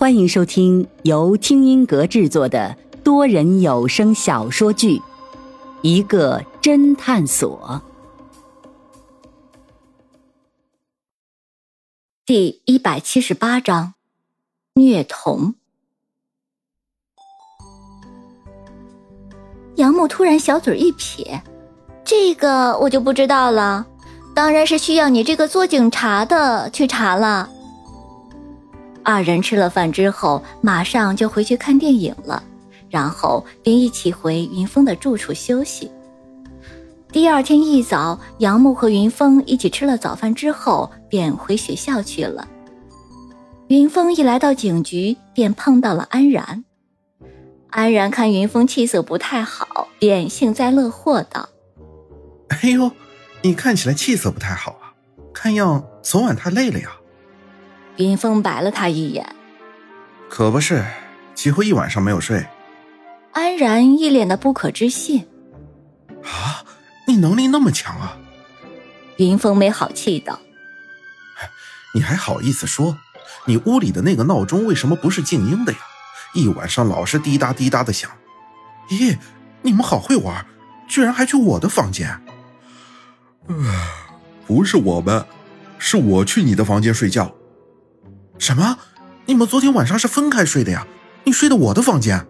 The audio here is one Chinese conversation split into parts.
欢迎收听由听音阁制作的多人有声小说剧《一个侦探所》第一百七十八章：虐童。杨木突然小嘴一撇：“这个我就不知道了，当然是需要你这个做警察的去查了。”二人吃了饭之后，马上就回去看电影了，然后便一起回云峰的住处休息。第二天一早，杨木和云峰一起吃了早饭之后，便回学校去了。云峰一来到警局，便碰到了安然。安然看云峰气色不太好，便幸灾乐祸道：“哎呦，你看起来气色不太好啊，看样昨晚太累了呀。”云峰白了他一眼，可不是，几乎一晚上没有睡。安然一脸的不可置信：“啊，你能力那么强啊？”云峰没好气道：“你还好意思说？你屋里的那个闹钟为什么不是静音的呀？一晚上老是滴答滴答的响。咦，你们好会玩，居然还去我的房间？不是我们，是我去你的房间睡觉。”什么？你们昨天晚上是分开睡的呀？你睡的我的房间？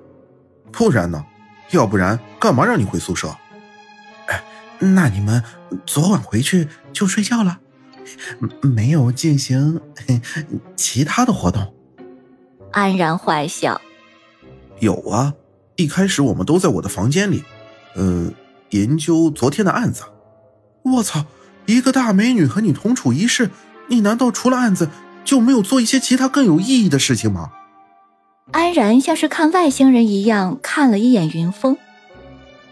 不然呢？要不然干嘛让你回宿舍？哎，那你们昨晚回去就睡觉了，没有进行其他的活动？安然坏笑。有啊，一开始我们都在我的房间里，呃，研究昨天的案子。我操，一个大美女和你同处一室，你难道除了案子？就没有做一些其他更有意义的事情吗？安然像是看外星人一样看了一眼云峰。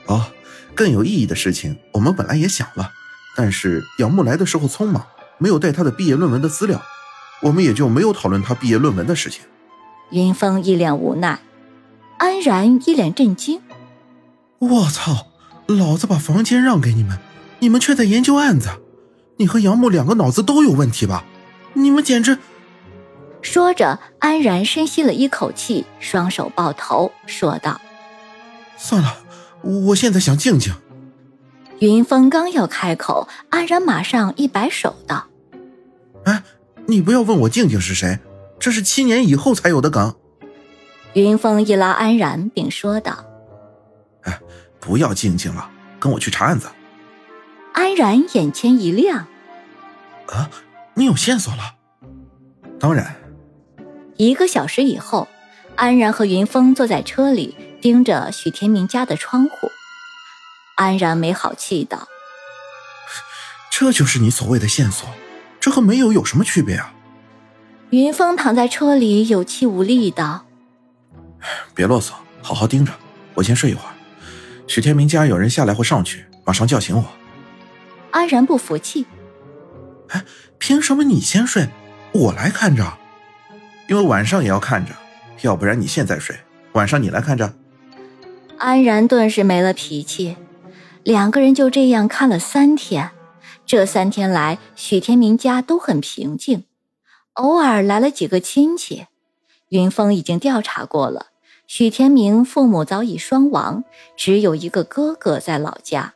哦，更有意义的事情，我们本来也想了，但是杨木来的时候匆忙，没有带他的毕业论文的资料，我们也就没有讨论他毕业论文的事情。云峰一脸无奈，安然一脸震惊。我操！老子把房间让给你们，你们却在研究案子，你和杨木两个脑子都有问题吧？你们简直！说着，安然深吸了一口气，双手抱头，说道：“算了，我现在想静静。”云峰刚要开口，安然马上一摆手道：“哎，你不要问我静静是谁，这是七年以后才有的梗。”云峰一拉安然，并说道：“哎，不要静静了，跟我去查案子。”安然眼前一亮：“啊！”你有线索了？当然。一个小时以后，安然和云峰坐在车里，盯着许天明家的窗户。安然没好气道：“这就是你所谓的线索？这和没有有什么区别啊？”云峰躺在车里，有气无力道：“别啰嗦，好好盯着，我先睡一会儿。许天明家有人下来或上去，马上叫醒我。”安然不服气。哎，凭什么你先睡，我来看着？因为晚上也要看着，要不然你现在睡，晚上你来看着。安然顿时没了脾气，两个人就这样看了三天。这三天来，许天明家都很平静，偶尔来了几个亲戚。云峰已经调查过了，许天明父母早已双亡，只有一个哥哥在老家。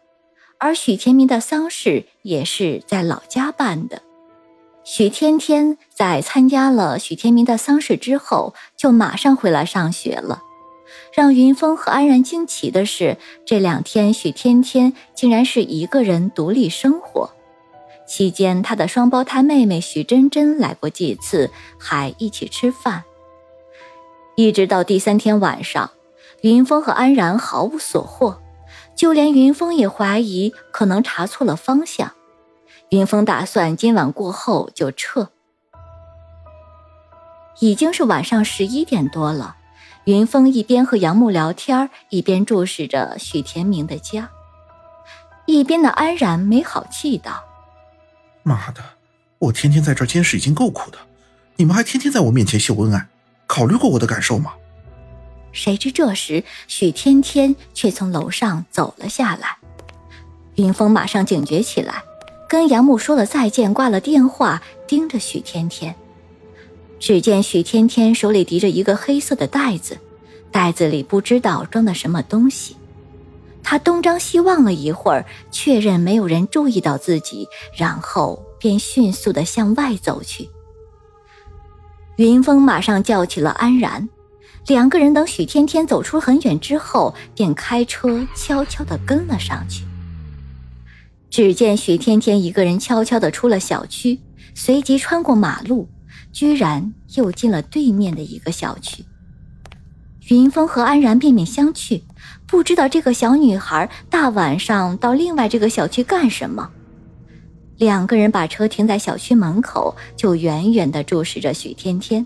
而许天明的丧事也是在老家办的。许天天在参加了许天明的丧事之后，就马上回来上学了。让云峰和安然惊奇的是，这两天许天天竟然是一个人独立生活。期间，他的双胞胎妹妹许真真来过几次，还一起吃饭。一直到第三天晚上，云峰和安然毫无所获。就连云峰也怀疑可能查错了方向，云峰打算今晚过后就撤。已经是晚上十一点多了，云峰一边和杨木聊天，一边注视着许天明的家。一边的安然没好气道：“妈的，我天天在这监视已经够苦的，你们还天天在我面前秀恩爱，考虑过我的感受吗？”谁知这时，许天天却从楼上走了下来。云峰马上警觉起来，跟杨木说了再见，挂了电话，盯着许天天。只见许天天手里提着一个黑色的袋子，袋子里不知道装的什么东西。他东张西望了一会儿，确认没有人注意到自己，然后便迅速的向外走去。云峰马上叫起了安然，两个人等许天天走出很远之后，便开车悄悄的跟了上去。只见许天天一个人悄悄的出了小区，随即穿过马路，居然又进了对面的一个小区。云峰和安然面面相觑，不知道这个小女孩大晚上到另外这个小区干什么。两个人把车停在小区门口，就远远地注视着许天天。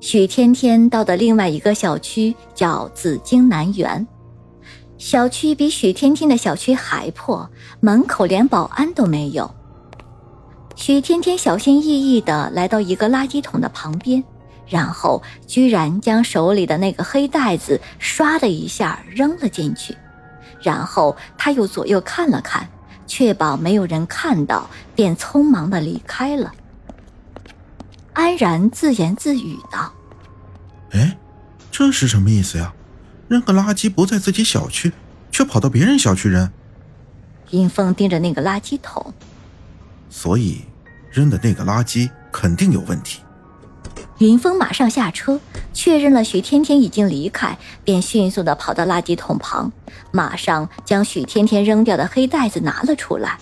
许天天到的另外一个小区叫紫荆南园。小区比许天天的小区还破，门口连保安都没有。许天天小心翼翼地来到一个垃圾桶的旁边，然后居然将手里的那个黑袋子唰的一下扔了进去，然后他又左右看了看，确保没有人看到，便匆忙地离开了。安然自言自语道：“哎，这是什么意思呀？”扔个垃圾不在自己小区，却跑到别人小区扔。云峰盯着那个垃圾桶，所以扔的那个垃圾肯定有问题。云峰马上下车，确认了许天天已经离开，便迅速的跑到垃圾桶旁，马上将许天天扔掉的黑袋子拿了出来。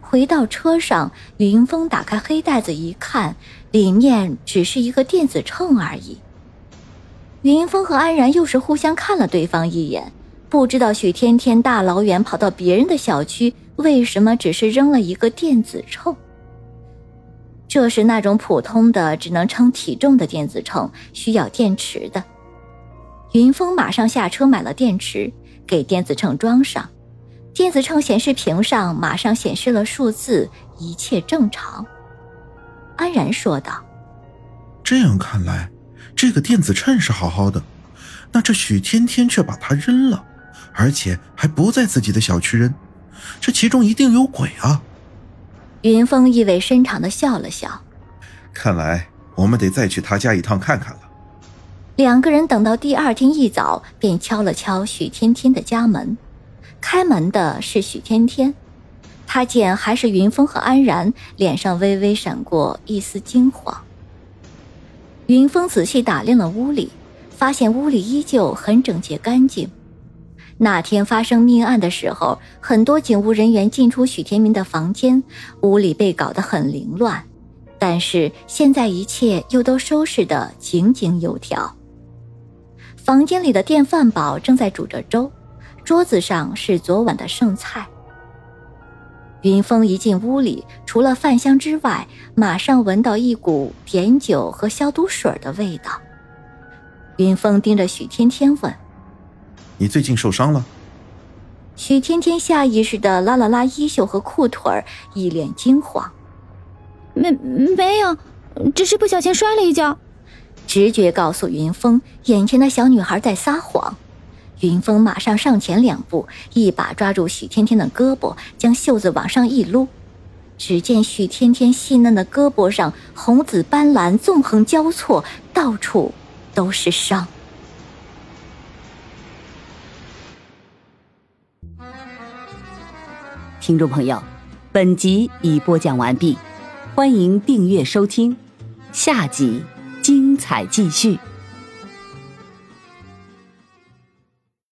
回到车上，云峰打开黑袋子一看，里面只是一个电子秤而已。云峰和安然又是互相看了对方一眼，不知道许天天大老远跑到别人的小区，为什么只是扔了一个电子秤？这是那种普通的只能称体重的电子秤，需要电池的。云峰马上下车买了电池，给电子秤装上。电子秤显示屏上马上显示了数字，一切正常。安然说道：“这样看来。”这个电子秤是好好的，那这许天天却把它扔了，而且还不在自己的小区扔，这其中一定有鬼啊！云峰意味深长的笑了笑，看来我们得再去他家一趟看看了。两个人等到第二天一早，便敲了敲许天天的家门，开门的是许天天，他见还是云峰和安然，脸上微微闪过一丝惊慌。云峰仔细打量了屋里，发现屋里依旧很整洁干净。那天发生命案的时候，很多警务人员进出许天明的房间，屋里被搞得很凌乱。但是现在一切又都收拾得井井有条。房间里的电饭煲正在煮着粥，桌子上是昨晚的剩菜。云峰一进屋里，除了饭香之外，马上闻到一股碘酒和消毒水的味道。云峰盯着许天天问：“你最近受伤了？”许天天下意识的拉了拉衣袖和裤腿，一脸惊慌：“没没有，只是不小心摔了一跤。”直觉告诉云峰，眼前的小女孩在撒谎。云峰马上上前两步，一把抓住许天天的胳膊，将袖子往上一撸。只见许天天细嫩的胳膊上红紫斑斓纵横交错，到处都是伤。听众朋友，本集已播讲完毕，欢迎订阅收听，下集精彩继续。